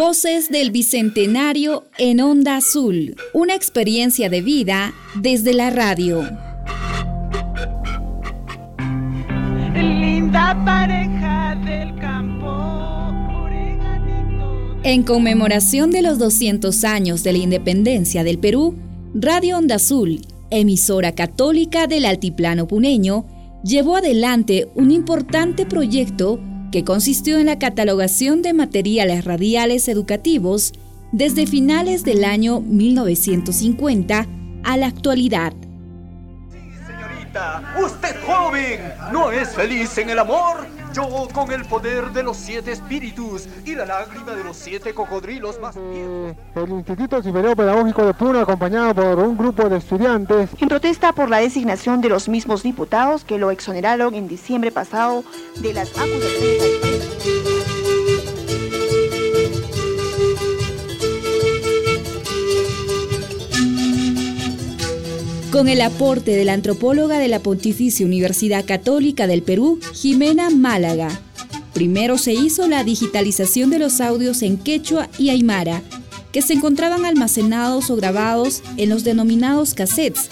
Voces del Bicentenario en Onda Azul. Una experiencia de vida desde la radio. Linda pareja del campo. En conmemoración de los 200 años de la independencia del Perú, Radio Onda Azul, emisora católica del Altiplano Puneño, llevó adelante un importante proyecto que consistió en la catalogación de materiales radiales educativos desde finales del año 1950 a la actualidad. Sí, señorita, usted joven, ¿no es feliz en el amor? Yo con el poder de los siete espíritus y la lágrima de los siete cocodrilos más viejos. El Instituto Superior Pedagógico de Puno, acompañado por un grupo de estudiantes, en protesta por la designación de los mismos diputados que lo exoneraron en diciembre pasado de las acusaciones. Con el aporte de la antropóloga de la Pontificia Universidad Católica del Perú, Jimena Málaga. Primero se hizo la digitalización de los audios en quechua y aymara, que se encontraban almacenados o grabados en los denominados cassettes.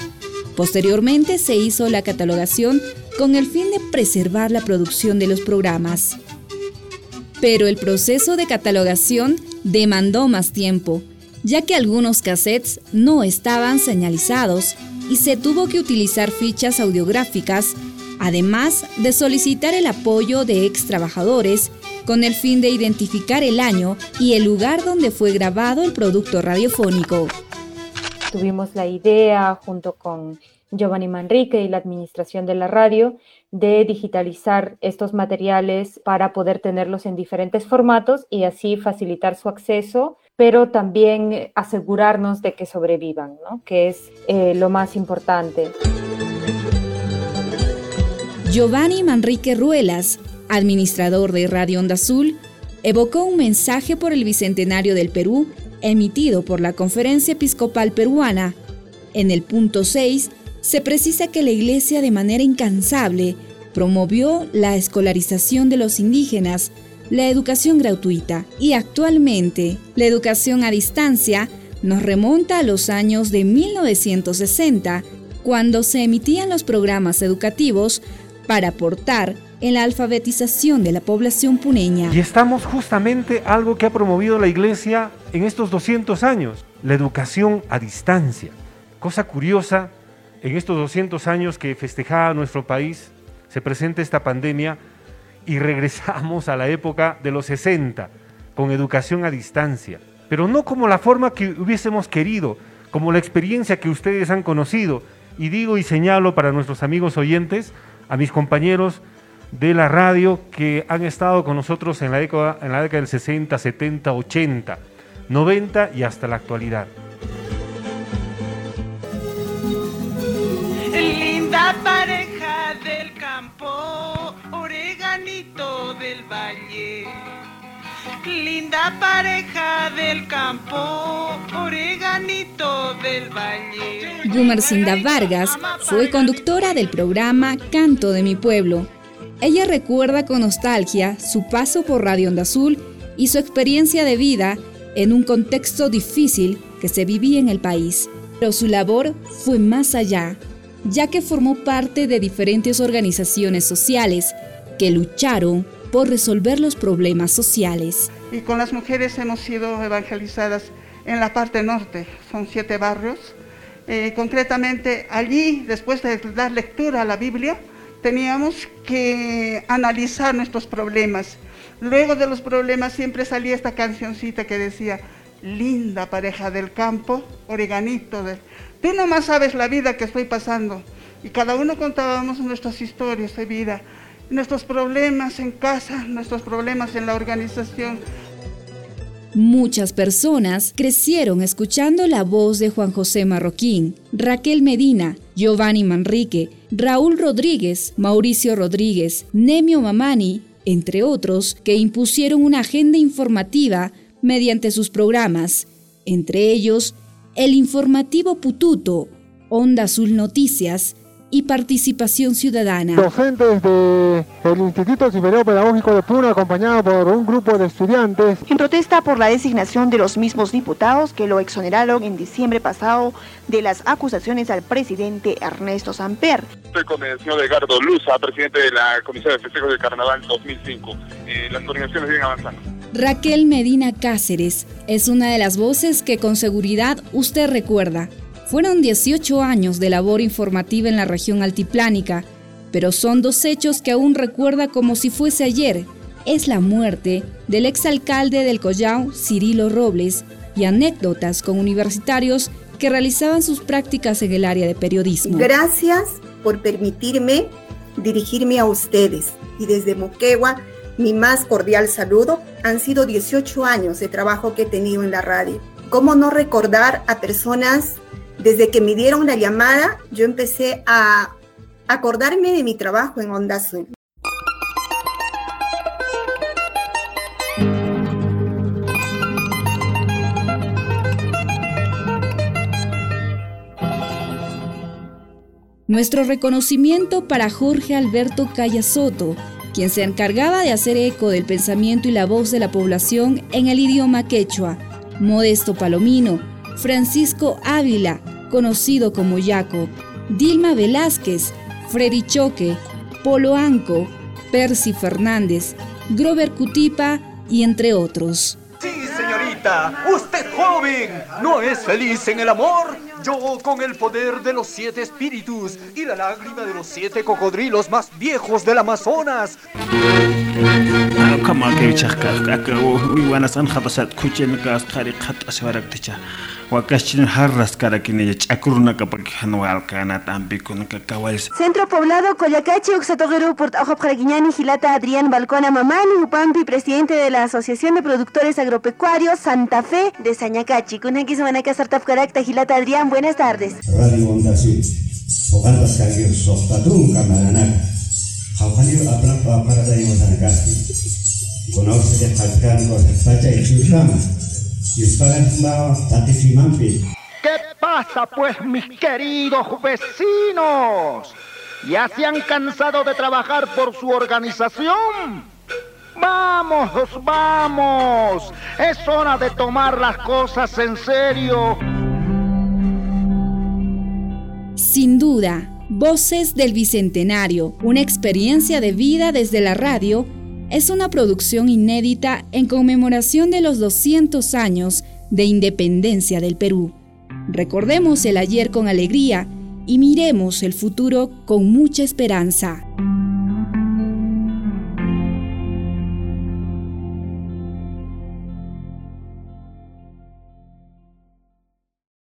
Posteriormente se hizo la catalogación con el fin de preservar la producción de los programas. Pero el proceso de catalogación demandó más tiempo, ya que algunos cassettes no estaban señalizados y se tuvo que utilizar fichas audiográficas, además de solicitar el apoyo de ex trabajadores con el fin de identificar el año y el lugar donde fue grabado el producto radiofónico. Tuvimos la idea junto con Giovanni Manrique y la administración de la radio de digitalizar estos materiales para poder tenerlos en diferentes formatos y así facilitar su acceso pero también asegurarnos de que sobrevivan, ¿no? que es eh, lo más importante. Giovanni Manrique Ruelas, administrador de Radio Onda Azul, evocó un mensaje por el Bicentenario del Perú emitido por la Conferencia Episcopal Peruana. En el punto 6 se precisa que la Iglesia de manera incansable promovió la escolarización de los indígenas la educación gratuita y actualmente la educación a distancia nos remonta a los años de 1960, cuando se emitían los programas educativos para aportar en la alfabetización de la población puneña. Y estamos justamente algo que ha promovido la Iglesia en estos 200 años, la educación a distancia. Cosa curiosa, en estos 200 años que festejaba nuestro país, se presenta esta pandemia y regresamos a la época de los 60, con educación a distancia, pero no como la forma que hubiésemos querido, como la experiencia que ustedes han conocido. Y digo y señalo para nuestros amigos oyentes, a mis compañeros de la radio que han estado con nosotros en la década, en la década del 60, 70, 80, 90 y hasta la actualidad. Linda pareja del campo, oreganito del valle. Vargas fue conductora del programa Canto de mi pueblo. Ella recuerda con nostalgia su paso por Radio Onda Azul y su experiencia de vida en un contexto difícil que se vivía en el país. Pero su labor fue más allá, ya que formó parte de diferentes organizaciones sociales que lucharon por resolver los problemas sociales. Y con las mujeres hemos sido evangelizadas en la parte norte, son siete barrios. Eh, concretamente allí, después de dar lectura a la Biblia, teníamos que analizar nuestros problemas. Luego de los problemas siempre salía esta cancioncita que decía, linda pareja del campo, oreganito. De... Tú nomás sabes la vida que estoy pasando. Y cada uno contábamos nuestras historias de vida nuestros problemas en casa, nuestros problemas en la organización. Muchas personas crecieron escuchando la voz de Juan José Marroquín, Raquel Medina, Giovanni Manrique, Raúl Rodríguez, Mauricio Rodríguez, Nemio Mamani, entre otros, que impusieron una agenda informativa mediante sus programas, entre ellos el informativo Pututo, Onda Azul Noticias, y participación ciudadana. Docentes del Instituto Superior Pedagógico de Puno, acompañado por un grupo de estudiantes. En protesta por la designación de los mismos diputados que lo exoneraron en diciembre pasado de las acusaciones al presidente Ernesto Samper. Estoy con el señor Edgardo Luza, presidente de la Comisión de Festejos del Carnaval 2005. Eh, las coordinaciones vienen avanzando. Raquel Medina Cáceres es una de las voces que con seguridad usted recuerda. Fueron 18 años de labor informativa en la región altiplánica, pero son dos hechos que aún recuerda como si fuese ayer. Es la muerte del exalcalde del Collao, Cirilo Robles, y anécdotas con universitarios que realizaban sus prácticas en el área de periodismo. Gracias por permitirme dirigirme a ustedes y desde Moquegua mi más cordial saludo. Han sido 18 años de trabajo que he tenido en la radio. ¿Cómo no recordar a personas desde que me dieron la llamada, yo empecé a acordarme de mi trabajo en Onda Azul. Nuestro reconocimiento para Jorge Alberto Callasoto, quien se encargaba de hacer eco del pensamiento y la voz de la población en el idioma quechua. Modesto Palomino, Francisco Ávila, conocido como Yaco, Dilma Velázquez, Freddy Choque, Polo Anco, Percy Fernández, Grover Cutipa y entre otros. Sí, señorita, usted joven, ¿no es feliz en el amor? Yo con el poder de los siete espíritus y la lágrima de los siete cocodrilos más viejos del Amazonas. Centro Poblado Coyacachi, Uxatogueru, Portajo Gilata, Adrián Balcona Mamani, Upampi, presidente de la Asociación de Productores Agropecuarios Santa Fe de Sañacachi. Kunaki Samanaka Sartafkarakta, Gilata Adrián, buenas tardes. Radio Onda Azul, Ogalpas Kagir Jaujalio Aplapa Conoce y y. ¿Qué pasa pues mis queridos vecinos? ¿Ya se han cansado de trabajar por su organización? Vamos, vamos. Es hora de tomar las cosas en serio. Sin duda, Voces del Bicentenario, una experiencia de vida desde la radio, es una producción inédita en conmemoración de los 200 años de independencia del Perú. Recordemos el ayer con alegría y miremos el futuro con mucha esperanza.